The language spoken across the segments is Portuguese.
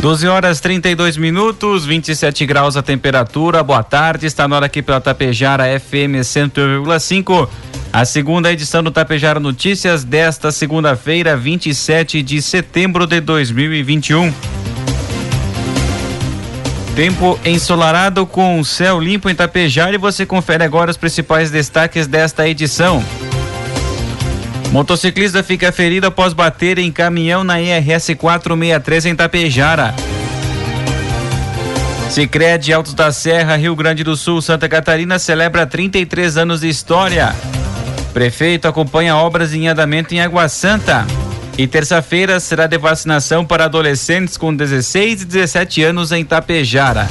12 horas 32 minutos, 27 graus a temperatura. Boa tarde, está na hora aqui pela Tapejara FM 101,5. A segunda edição do Tapejara Notícias desta segunda-feira, 27 de setembro de 2021. Tempo ensolarado com céu limpo em Tapejara e você confere agora os principais destaques desta edição. Motociclista fica ferido após bater em caminhão na IRS 463 em Tapejara. Sicredi Altos da Serra, Rio Grande do Sul, Santa Catarina celebra 33 anos de história. Prefeito acompanha obras em andamento em Água Santa. E terça-feira será de vacinação para adolescentes com 16 e 17 anos em Tapejara.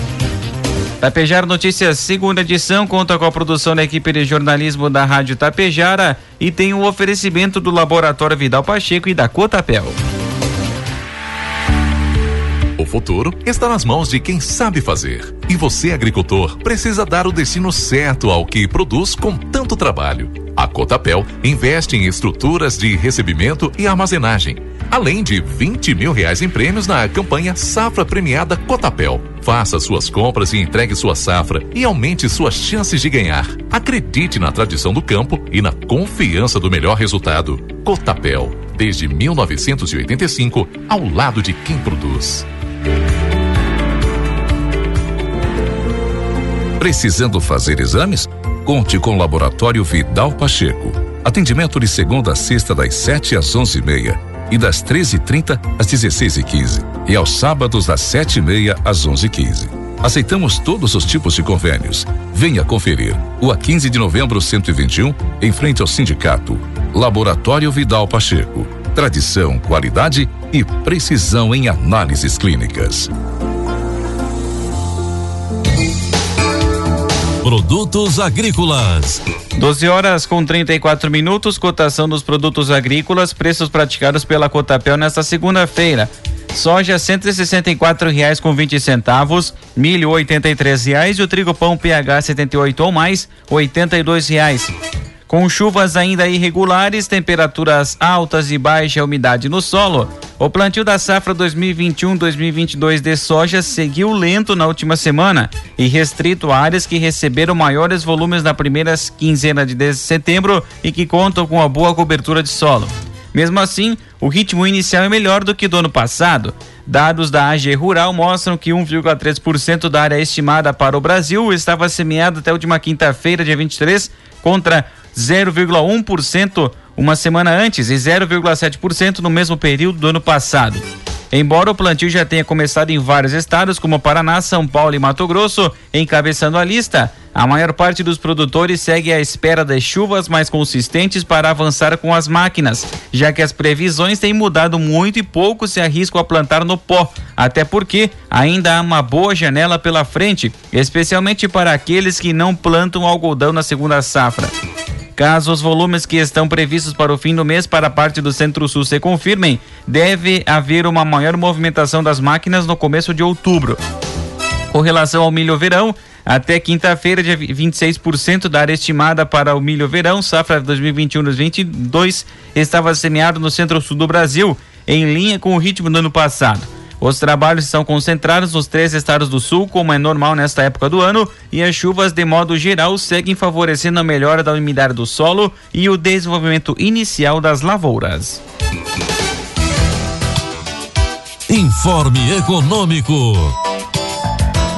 Tapejara Notícias, segunda edição, conta com a produção da equipe de jornalismo da Rádio Tapejara e tem o um oferecimento do Laboratório Vidal Pacheco e da Cotapel. O futuro está nas mãos de quem sabe fazer. E você, agricultor, precisa dar o destino certo ao que produz com tanto trabalho. A Cotapel investe em estruturas de recebimento e armazenagem além de 20 mil reais em prêmios na campanha Safra Premiada Cotapel. Faça suas compras e entregue sua safra e aumente suas chances de ganhar. Acredite na tradição do campo e na confiança do melhor resultado. Cotapel, desde 1985, ao lado de quem produz. Precisando fazer exames? Conte com o Laboratório Vidal Pacheco. Atendimento de segunda a sexta das 7 às onze e meia e das 13h30 às 16h15 e, e aos sábados das 7h30 às 11h15. Aceitamos todos os tipos de convênios. Venha conferir. O a 15 de novembro 121, em frente ao sindicato. Laboratório Vidal Pacheco. Tradição, qualidade e precisão em análises clínicas. Produtos agrícolas. 12 horas com 34 minutos, cotação dos produtos agrícolas, preços praticados pela Cotapel nesta segunda-feira. Soja 164 reais com 20 centavos, milho 83 reais e o trigo pão PH 78 ou mais 82 reais. Com chuvas ainda irregulares, temperaturas altas e baixa umidade no solo, o plantio da safra 2021-2022 de soja seguiu lento na última semana e restrito a áreas que receberam maiores volumes na primeira quinzena de setembro e que contam com a boa cobertura de solo. Mesmo assim, o ritmo inicial é melhor do que do ano passado. Dados da AG Rural mostram que 1,3% da área estimada para o Brasil estava semeada até a última quinta-feira, dia 23, contra 0,1% uma semana antes e 0,7% no mesmo período do ano passado. Embora o plantio já tenha começado em vários estados, como Paraná, São Paulo e Mato Grosso, encabeçando a lista, a maior parte dos produtores segue à espera das chuvas mais consistentes para avançar com as máquinas, já que as previsões têm mudado muito e pouco se arriscam a plantar no pó, até porque ainda há uma boa janela pela frente, especialmente para aqueles que não plantam algodão na segunda safra. Caso os volumes que estão previstos para o fim do mês para a parte do Centro-Sul se confirmem, deve haver uma maior movimentação das máquinas no começo de outubro. Com relação ao milho verão, até quinta-feira, dia 26% da área estimada para o milho verão, safra 2021-2022, estava semeado no centro-sul do Brasil, em linha com o ritmo do ano passado. Os trabalhos são concentrados nos três estados do sul, como é normal nesta época do ano, e as chuvas, de modo geral, seguem favorecendo a melhora da umidade do solo e o desenvolvimento inicial das lavouras. Informe Econômico.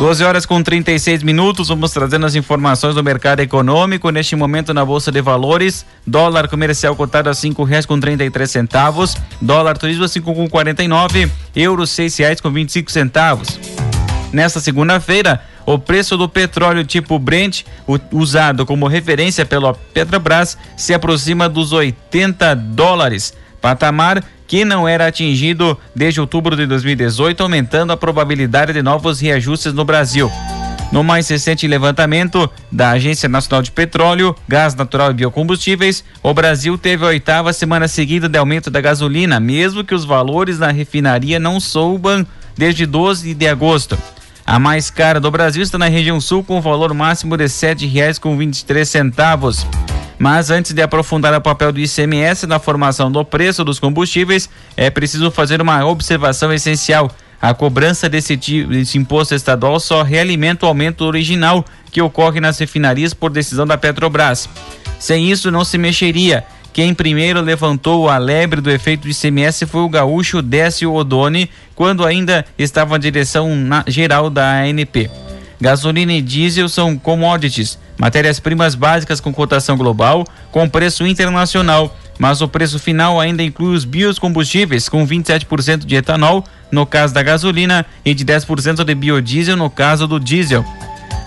12 horas com 36 minutos, vamos trazendo as informações do mercado econômico. Neste momento na Bolsa de Valores, dólar comercial cotado a cinco reais com trinta e três centavos, dólar turismo a cinco com quarenta e nove, euro seis reais com vinte e cinco centavos. Nesta segunda-feira, o preço do petróleo tipo Brent, usado como referência pela Petrobras, se aproxima dos 80 dólares patamar que não era atingido desde outubro de 2018, aumentando a probabilidade de novos reajustes no Brasil. No mais recente levantamento da Agência Nacional de Petróleo, Gás Natural e Biocombustíveis, o Brasil teve a oitava semana seguida de aumento da gasolina, mesmo que os valores na refinaria não soubam desde 12 de agosto. A mais cara do Brasil está na região sul com o valor máximo de R$ 7,23. Mas antes de aprofundar o papel do ICMS na formação do preço dos combustíveis, é preciso fazer uma observação essencial. A cobrança desse, desse imposto estadual só realimenta o aumento original que ocorre nas refinarias por decisão da Petrobras. Sem isso, não se mexeria. Quem primeiro levantou a lebre do efeito do ICMS foi o gaúcho Décio Odoni, quando ainda estava na direção geral da ANP. Gasolina e diesel são commodities, matérias-primas básicas com cotação global, com preço internacional, mas o preço final ainda inclui os biocombustíveis, com 27% de etanol, no caso da gasolina, e de 10% de biodiesel, no caso do diesel.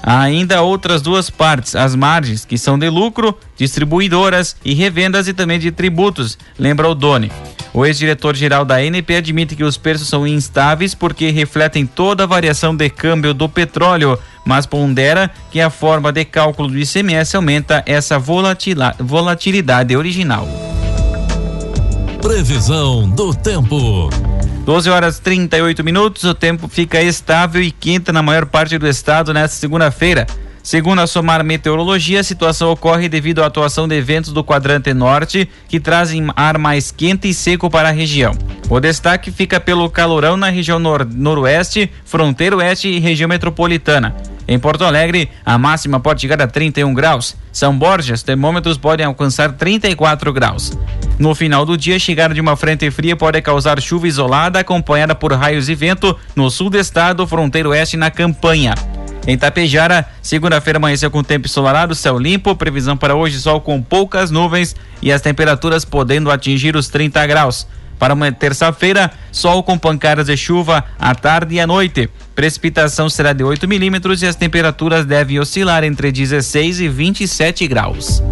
Há ainda outras duas partes, as margens, que são de lucro, distribuidoras e revendas e também de tributos, lembra o Doni. O ex-diretor-geral da NP admite que os preços são instáveis porque refletem toda a variação de câmbio do petróleo, mas pondera que a forma de cálculo do ICMS aumenta essa volatilidade original. Previsão do tempo. 12 horas 38 minutos, o tempo fica estável e quente na maior parte do estado nesta segunda-feira. Segundo a Somar Meteorologia, a situação ocorre devido à atuação de eventos do quadrante norte que trazem ar mais quente e seco para a região. O destaque fica pelo calorão na região nor noroeste, fronteira oeste e região metropolitana. Em Porto Alegre, a máxima pode chegar a 31 graus. São Borges, termômetros podem alcançar 34 graus. No final do dia, chegar de uma frente fria pode causar chuva isolada acompanhada por raios e vento no sul do estado, fronteira oeste na campanha. Em Tapejara, segunda-feira amanheceu com tempo ensolarado, céu limpo, previsão para hoje sol com poucas nuvens e as temperaturas podendo atingir os 30 graus. Para uma terça-feira, sol com pancadas de chuva à tarde e à noite. Precipitação será de 8 milímetros e as temperaturas devem oscilar entre 16 e 27 graus.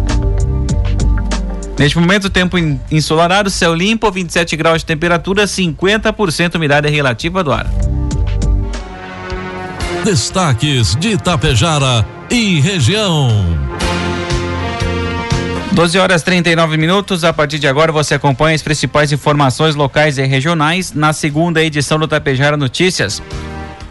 Neste momento, tempo ensolarado, céu limpo, 27 graus de temperatura, 50% umidade relativa do ar. Destaques de Itapejara e região. 12 horas 39 minutos. A partir de agora você acompanha as principais informações locais e regionais na segunda edição do Tapejara Notícias.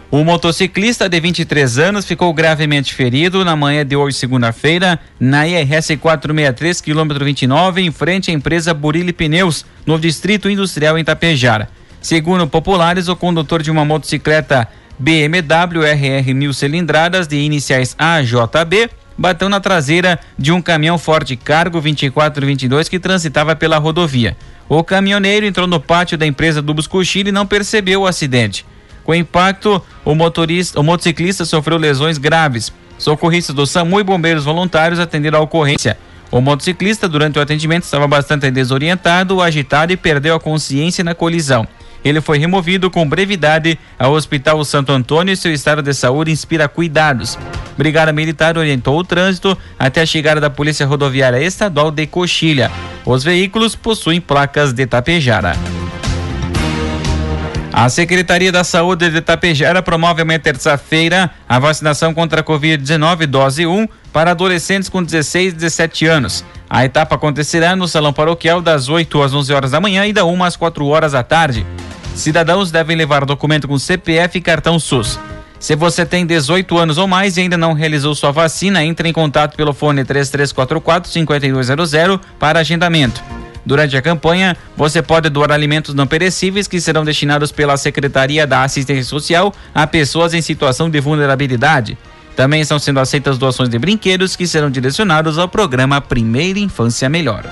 O motociclista de 23 anos ficou gravemente ferido na manhã de hoje, segunda-feira, na IRS 463, quilômetro 29, em frente à empresa Burilli Pneus, no Distrito Industrial em Tapejara. Segundo populares, o condutor de uma motocicleta BMW RR mil cilindradas de iniciais AJB bateu na traseira de um caminhão Ford Cargo 2422 que transitava pela rodovia. O caminhoneiro entrou no pátio da empresa do Buscochile e não percebeu o acidente. Com o impacto, o motorista, o motociclista sofreu lesões graves. Socorristas do SAMU e bombeiros voluntários atenderam a ocorrência. O motociclista, durante o atendimento, estava bastante desorientado, agitado e perdeu a consciência na colisão. Ele foi removido com brevidade ao Hospital Santo Antônio e seu estado de saúde inspira cuidados. Brigada Militar orientou o trânsito até a chegada da Polícia Rodoviária Estadual de Coxilha. Os veículos possuem placas de Tapejara. A Secretaria da Saúde de Tapejara promove amanhã terça-feira a vacinação contra a Covid-19 dose 1 para adolescentes com 16 e 17 anos. A etapa acontecerá no Salão Paroquial das 8 às 11 horas da manhã e da 1 às 4 horas da tarde. Cidadãos devem levar documento com CPF e cartão SUS. Se você tem 18 anos ou mais e ainda não realizou sua vacina, entre em contato pelo fone 3344 5200 para agendamento. Durante a campanha, você pode doar alimentos não perecíveis que serão destinados pela Secretaria da Assistência Social a pessoas em situação de vulnerabilidade. Também estão sendo aceitas doações de brinquedos que serão direcionados ao programa Primeira Infância Melhor.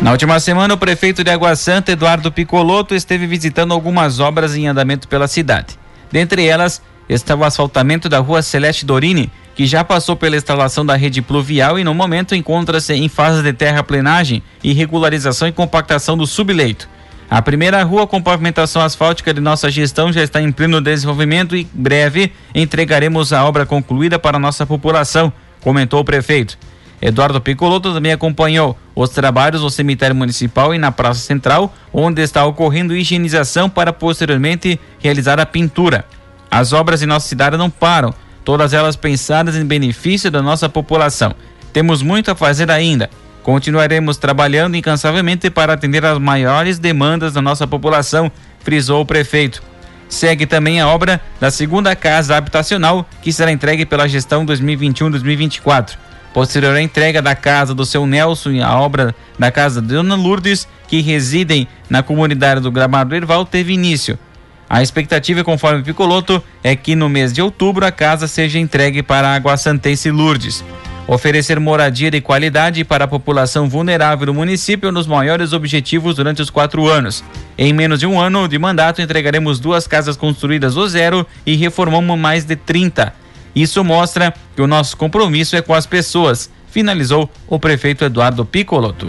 Na última semana, o prefeito de Água Santa, Eduardo Picoloto, esteve visitando algumas obras em andamento pela cidade. Dentre elas, está o asfaltamento da rua Celeste Dorini, que já passou pela instalação da rede pluvial e no momento encontra-se em fase de terraplenagem e regularização e compactação do subleito. A primeira rua com pavimentação asfáltica de nossa gestão já está em pleno desenvolvimento e breve entregaremos a obra concluída para a nossa população, comentou o prefeito. Eduardo Picoloto também acompanhou os trabalhos no cemitério municipal e na Praça Central, onde está ocorrendo higienização para posteriormente realizar a pintura. As obras em nossa cidade não param, todas elas pensadas em benefício da nossa população. Temos muito a fazer ainda. Continuaremos trabalhando incansavelmente para atender às maiores demandas da nossa população, frisou o prefeito. Segue também a obra da segunda casa habitacional, que será entregue pela gestão 2021-2024. Posterior à entrega da casa do seu Nelson e a obra da casa de Dona Lourdes, que residem na comunidade do Gramado Erval, teve início. A expectativa, conforme Picoloto, é que no mês de outubro a casa seja entregue para a Água Santense Lourdes. Oferecer moradia de qualidade para a população vulnerável do município é um dos maiores objetivos durante os quatro anos. Em menos de um ano de mandato, entregaremos duas casas construídas do zero e reformamos mais de 30. Isso mostra que o nosso compromisso é com as pessoas, finalizou o prefeito Eduardo Picoloto.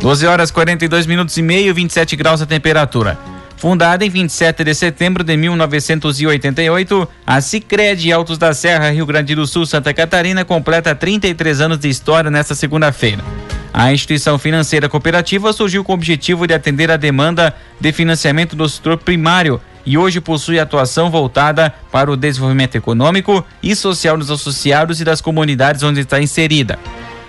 12 horas 42 minutos e meio, 27 graus a temperatura. Fundada em 27 de setembro de 1988, a Sicredi Altos da Serra, Rio Grande do Sul, Santa Catarina, completa 33 anos de história nesta segunda-feira. A instituição financeira cooperativa surgiu com o objetivo de atender a demanda de financiamento do setor primário e hoje possui atuação voltada para o desenvolvimento econômico e social dos associados e das comunidades onde está inserida.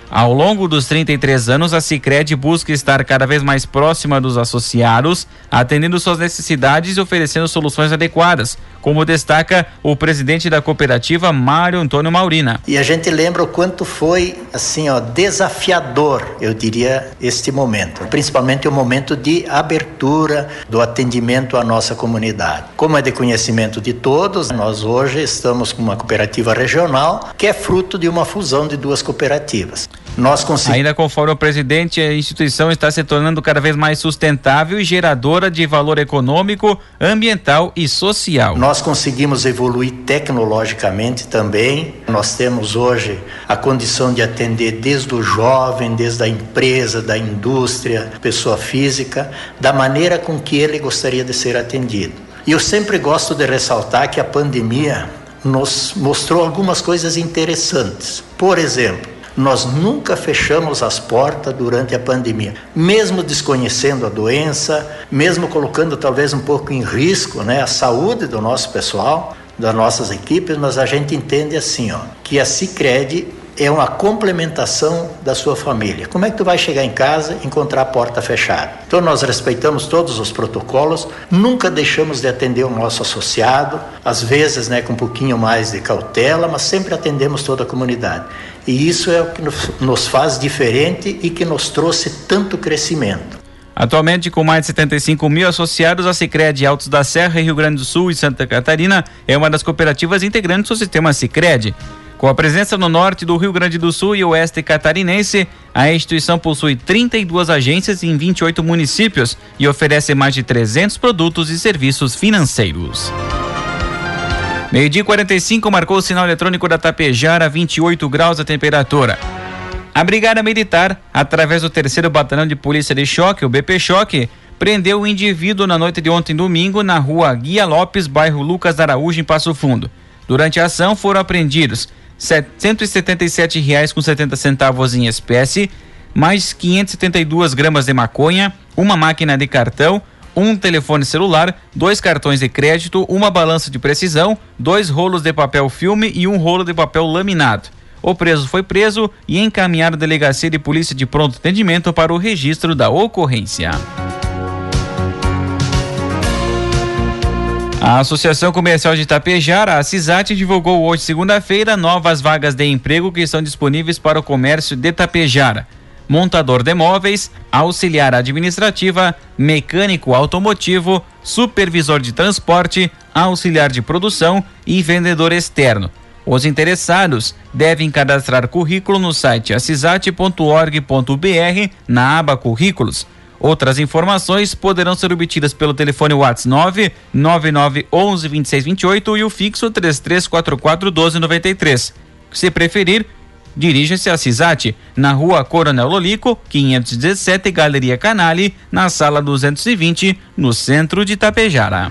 Ao longo dos 33 anos, a Sicredi busca estar cada vez mais próxima dos associados, atendendo suas necessidades e oferecendo soluções adequadas, como destaca o presidente da cooperativa, Mário Antônio Maurina. E a gente lembra o quanto foi assim, ó, desafiador, eu diria, este momento, principalmente o momento de abertura do atendimento à nossa comunidade. Como é de conhecimento de todos, nós hoje estamos com uma cooperativa regional que é fruto de uma fusão de duas cooperativas. Nós conseguimos. Ainda conforme o presidente, a instituição está se tornando cada vez mais sustentável e geradora de valor econômico, ambiental e social. Nós conseguimos evoluir tecnologicamente também. Nós temos hoje a condição de atender desde o jovem, desde a empresa, da indústria, pessoa física, da maneira com que ele gostaria de ser atendido. E eu sempre gosto de ressaltar que a pandemia nos mostrou algumas coisas interessantes. Por exemplo, nós nunca fechamos as portas durante a pandemia, mesmo desconhecendo a doença, mesmo colocando talvez um pouco em risco, né, a saúde do nosso pessoal, das nossas equipes, mas a gente entende assim, ó, que a Sicredi é uma complementação da sua família. Como é que tu vai chegar em casa e encontrar a porta fechada? Então nós respeitamos todos os protocolos, nunca deixamos de atender o nosso associado, às vezes, né, com um pouquinho mais de cautela, mas sempre atendemos toda a comunidade. E isso é o que nos faz diferente e que nos trouxe tanto crescimento. Atualmente, com mais de 75 mil associados, a Sicredi Altos da Serra, Rio Grande do Sul e Santa Catarina é uma das cooperativas integrantes do sistema Sicredi. Com a presença no norte do Rio Grande do Sul e oeste catarinense, a instituição possui 32 agências em 28 municípios e oferece mais de 300 produtos e serviços financeiros. Meio-dia 45 marcou o sinal eletrônico da Tapejara, 28 graus a temperatura. A Brigada Militar, através do terceiro Batalhão de Polícia de Choque, o BP Choque, prendeu o indivíduo na noite de ontem domingo na rua Guia Lopes, bairro Lucas Araújo, em Passo Fundo. Durante a ação foram apreendidos 177 reais com 70 centavos em espécie, mais 572 gramas de maconha, uma máquina de cartão, um telefone celular, dois cartões de crédito, uma balança de precisão, dois rolos de papel filme e um rolo de papel laminado. O preso foi preso e encaminhado à delegacia de polícia de pronto atendimento para o registro da ocorrência. A Associação Comercial de Itapejara, a CISAT, divulgou hoje, segunda-feira, novas vagas de emprego que estão disponíveis para o comércio de Itapejara. Montador de móveis, auxiliar administrativa, mecânico automotivo, supervisor de transporte, auxiliar de produção e vendedor externo. Os interessados devem cadastrar currículo no site acisat.org.br na aba Currículos Outras informações poderão ser obtidas pelo telefone WhatsApp 99911 2628 e o fixo 3344 1293. Se preferir, dirija-se a CISAT, na rua Coronel Lolico, 517, Galeria Canale, na sala 220, no centro de Tapejara.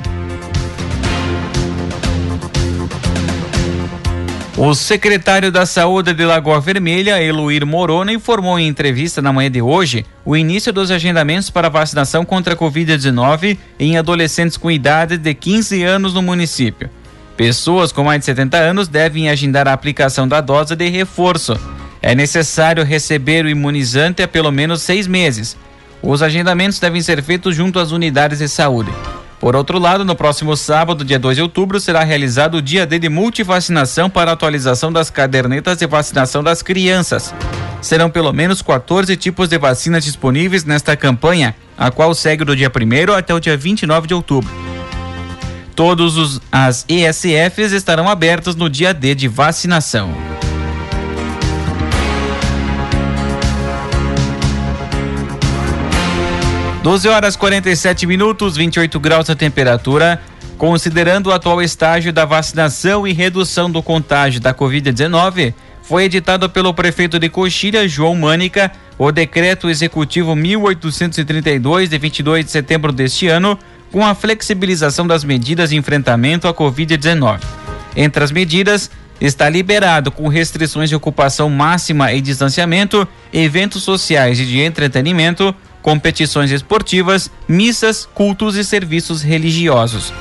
O secretário da Saúde de Lagoa Vermelha, Eluir Morona, informou em entrevista na manhã de hoje o início dos agendamentos para vacinação contra a Covid-19 em adolescentes com idade de 15 anos no município. Pessoas com mais de 70 anos devem agendar a aplicação da dose de reforço. É necessário receber o imunizante há pelo menos seis meses. Os agendamentos devem ser feitos junto às unidades de saúde. Por outro lado, no próximo sábado, dia 2 de outubro, será realizado o dia D de multivacinação para atualização das cadernetas de vacinação das crianças. Serão pelo menos 14 tipos de vacinas disponíveis nesta campanha, a qual segue do dia 1 até o dia 29 de outubro. Todos as ESFs estarão abertas no dia D de vacinação. 12 horas 47 minutos, 28 graus a temperatura. Considerando o atual estágio da vacinação e redução do contágio da Covid-19, foi editado pelo prefeito de Coxilha, João Mânica, o decreto executivo 1832 de 22 de setembro deste ano, com a flexibilização das medidas de enfrentamento à Covid-19. Entre as medidas, está liberado com restrições de ocupação máxima e distanciamento, eventos sociais e de entretenimento, competições esportivas, missas, cultos e serviços religiosos.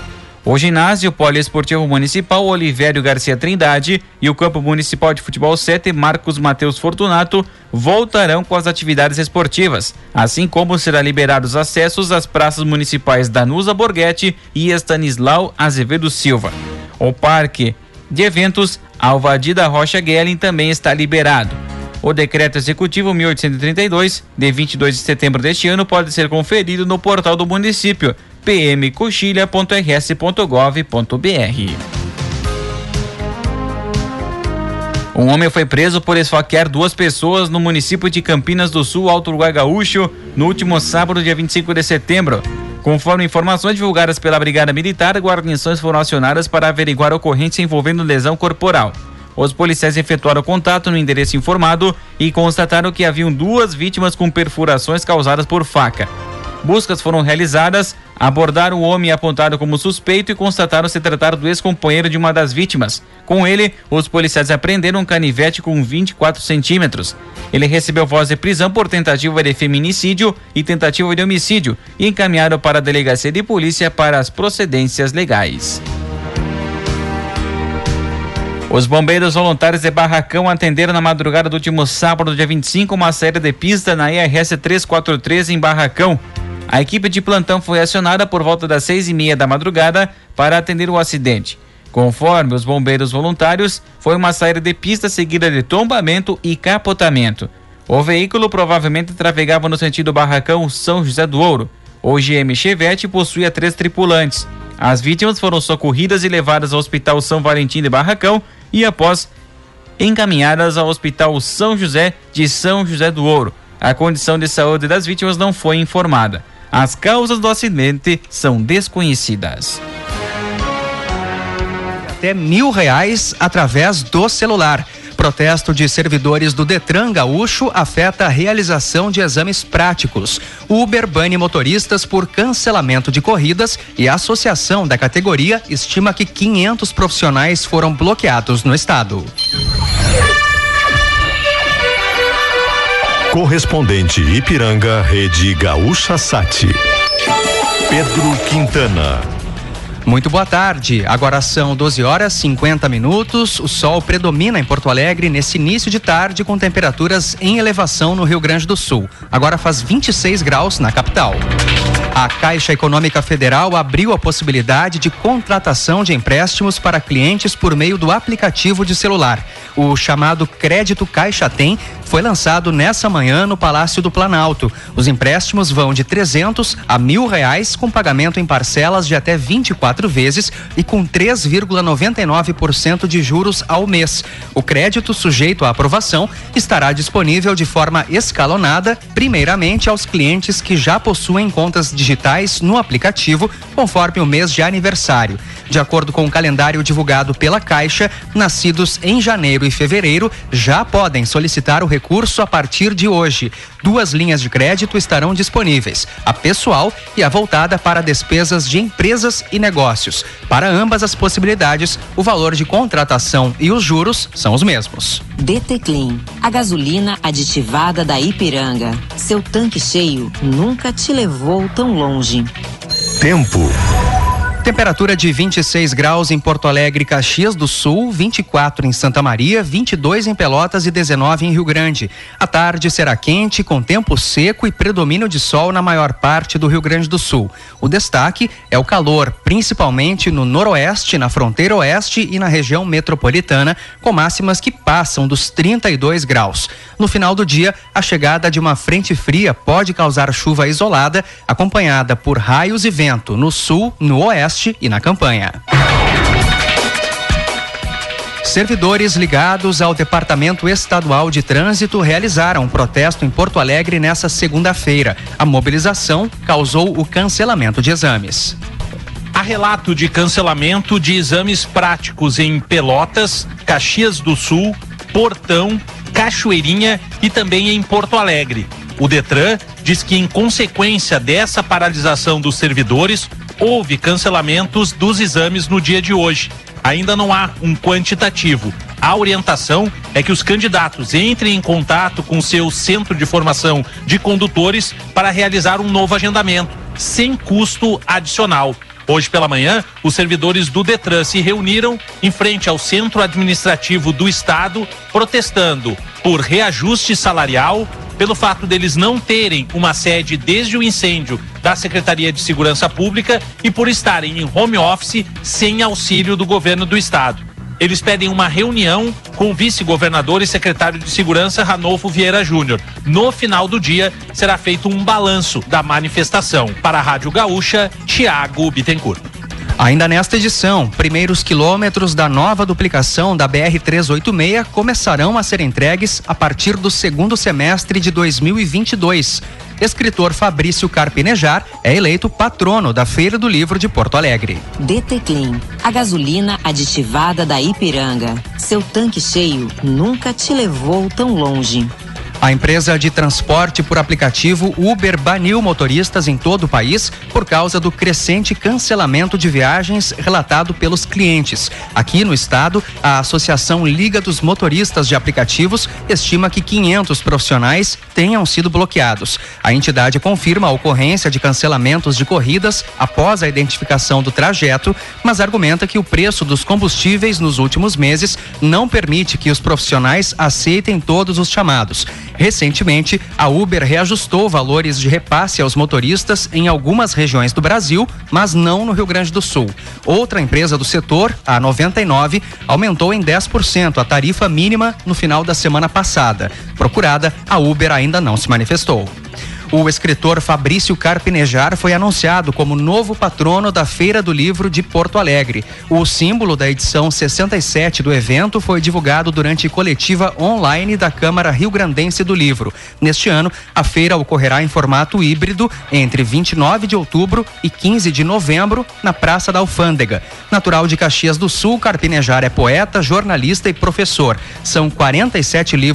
O ginásio poliesportivo municipal Olivério Garcia Trindade e o campo municipal de futebol 7 Marcos Mateus Fortunato voltarão com as atividades esportivas, assim como será liberados acessos às praças municipais Danusa Borghetti e Estanislau Azevedo Silva. O parque de eventos Alvadida Rocha Guelin também está liberado. O decreto executivo 1832, de 22 de setembro deste ano, pode ser conferido no portal do município pmcoxilha.rs.gov.br. Um homem foi preso por esfaquear duas pessoas no município de Campinas do Sul, Alto Uruguai Gaúcho, no último sábado, dia 25 de setembro. Conforme informações divulgadas pela Brigada Militar, guarnições foram acionadas para averiguar ocorrência envolvendo lesão corporal. Os policiais efetuaram contato no endereço informado e constataram que haviam duas vítimas com perfurações causadas por faca. Buscas foram realizadas, abordaram o homem apontado como suspeito e constataram se tratar do ex-companheiro de uma das vítimas. Com ele, os policiais apreenderam um canivete com 24 centímetros. Ele recebeu voz de prisão por tentativa de feminicídio e tentativa de homicídio e encaminharam para a delegacia de polícia para as procedências legais. Os bombeiros voluntários de Barracão atenderam na madrugada do último sábado, dia 25, uma série de pista na IRS 343 em Barracão. A equipe de plantão foi acionada por volta das seis e meia da madrugada para atender o acidente. Conforme os bombeiros voluntários, foi uma saída de pista seguida de tombamento e capotamento. O veículo provavelmente trafegava no sentido Barracão São José do Ouro. O GM Chevette possuía três tripulantes. As vítimas foram socorridas e levadas ao Hospital São Valentim de Barracão e após encaminhadas ao Hospital São José de São José do Ouro. A condição de saúde das vítimas não foi informada. As causas do acidente são desconhecidas. Até mil reais através do celular. Protesto de servidores do Detran Gaúcho afeta a realização de exames práticos. Uber bane motoristas por cancelamento de corridas e a associação da categoria estima que 500 profissionais foram bloqueados no estado. Correspondente Ipiranga, Rede Gaúcha Sati. Pedro Quintana. Muito boa tarde. Agora são 12 horas 50 minutos. O sol predomina em Porto Alegre nesse início de tarde com temperaturas em elevação no Rio Grande do Sul. Agora faz 26 graus na capital. A Caixa Econômica Federal abriu a possibilidade de contratação de empréstimos para clientes por meio do aplicativo de celular. O chamado Crédito Caixa Tem foi lançado nessa manhã no Palácio do Planalto. Os empréstimos vão de 300 a mil reais com pagamento em parcelas de até 24 vezes e com 3,99% de juros ao mês. O crédito sujeito à aprovação estará disponível de forma escalonada, primeiramente aos clientes que já possuem conta contas digitais no aplicativo, conforme o mês de aniversário. De acordo com o calendário divulgado pela Caixa, nascidos em janeiro e fevereiro já podem solicitar o recurso a partir de hoje. Duas linhas de crédito estarão disponíveis: a pessoal e a voltada para despesas de empresas e negócios. Para ambas as possibilidades, o valor de contratação e os juros são os mesmos. DT Clean, a gasolina aditivada da Ipiranga. Seu tanque cheio nunca te levou tão longe. Tempo. Temperatura de 26 graus em Porto Alegre, Caxias do Sul, 24 em Santa Maria, 22 em Pelotas e 19 em Rio Grande. A tarde será quente, com tempo seco e predomínio de sol na maior parte do Rio Grande do Sul. O destaque é o calor, principalmente no noroeste, na fronteira oeste e na região metropolitana, com máximas que passam dos 32 graus. No final do dia, a chegada de uma frente fria pode causar chuva isolada, acompanhada por raios e vento no sul, no e na campanha. Servidores ligados ao Departamento Estadual de Trânsito realizaram um protesto em Porto Alegre nesta segunda-feira. A mobilização causou o cancelamento de exames. Há relato de cancelamento de exames práticos em Pelotas, Caxias do Sul, Portão, Cachoeirinha e também em Porto Alegre. O Detran diz que, em consequência dessa paralisação dos servidores, houve cancelamentos dos exames no dia de hoje. Ainda não há um quantitativo. A orientação é que os candidatos entrem em contato com seu centro de formação de condutores para realizar um novo agendamento, sem custo adicional. Hoje pela manhã, os servidores do Detran se reuniram em frente ao Centro Administrativo do Estado, protestando por reajuste salarial, pelo fato deles não terem uma sede desde o incêndio da Secretaria de Segurança Pública e por estarem em home office sem auxílio do governo do estado. Eles pedem uma reunião com o vice-governador e secretário de Segurança, Ranolfo Vieira Júnior. No final do dia, será feito um balanço da manifestação. Para a Rádio Gaúcha, Tiago Bittencourt. Ainda nesta edição, primeiros quilômetros da nova duplicação da BR-386 começarão a ser entregues a partir do segundo semestre de 2022. Escritor Fabrício Carpinejar é eleito patrono da Feira do Livro de Porto Alegre. DT Clean, a gasolina aditivada da Ipiranga. Seu tanque cheio nunca te levou tão longe. A empresa de transporte por aplicativo Uber baniu motoristas em todo o país por causa do crescente cancelamento de viagens relatado pelos clientes. Aqui no estado, a Associação Liga dos Motoristas de Aplicativos estima que 500 profissionais tenham sido bloqueados. A entidade confirma a ocorrência de cancelamentos de corridas após a identificação do trajeto, mas argumenta que o preço dos combustíveis nos últimos meses não permite que os profissionais aceitem todos os chamados. Recentemente, a Uber reajustou valores de repasse aos motoristas em algumas regiões do Brasil, mas não no Rio Grande do Sul. Outra empresa do setor, a 99, aumentou em 10% a tarifa mínima no final da semana passada. Procurada, a Uber ainda não se manifestou. O escritor Fabrício Carpinejar foi anunciado como novo patrono da Feira do Livro de Porto Alegre. O símbolo da edição 67 do evento foi divulgado durante coletiva online da Câmara Rio Grandense do Livro. Neste ano, a feira ocorrerá em formato híbrido entre 29 de outubro e 15 de novembro na Praça da Alfândega. Natural de Caxias do Sul, Carpinejar é poeta, jornalista e professor. São 47 livros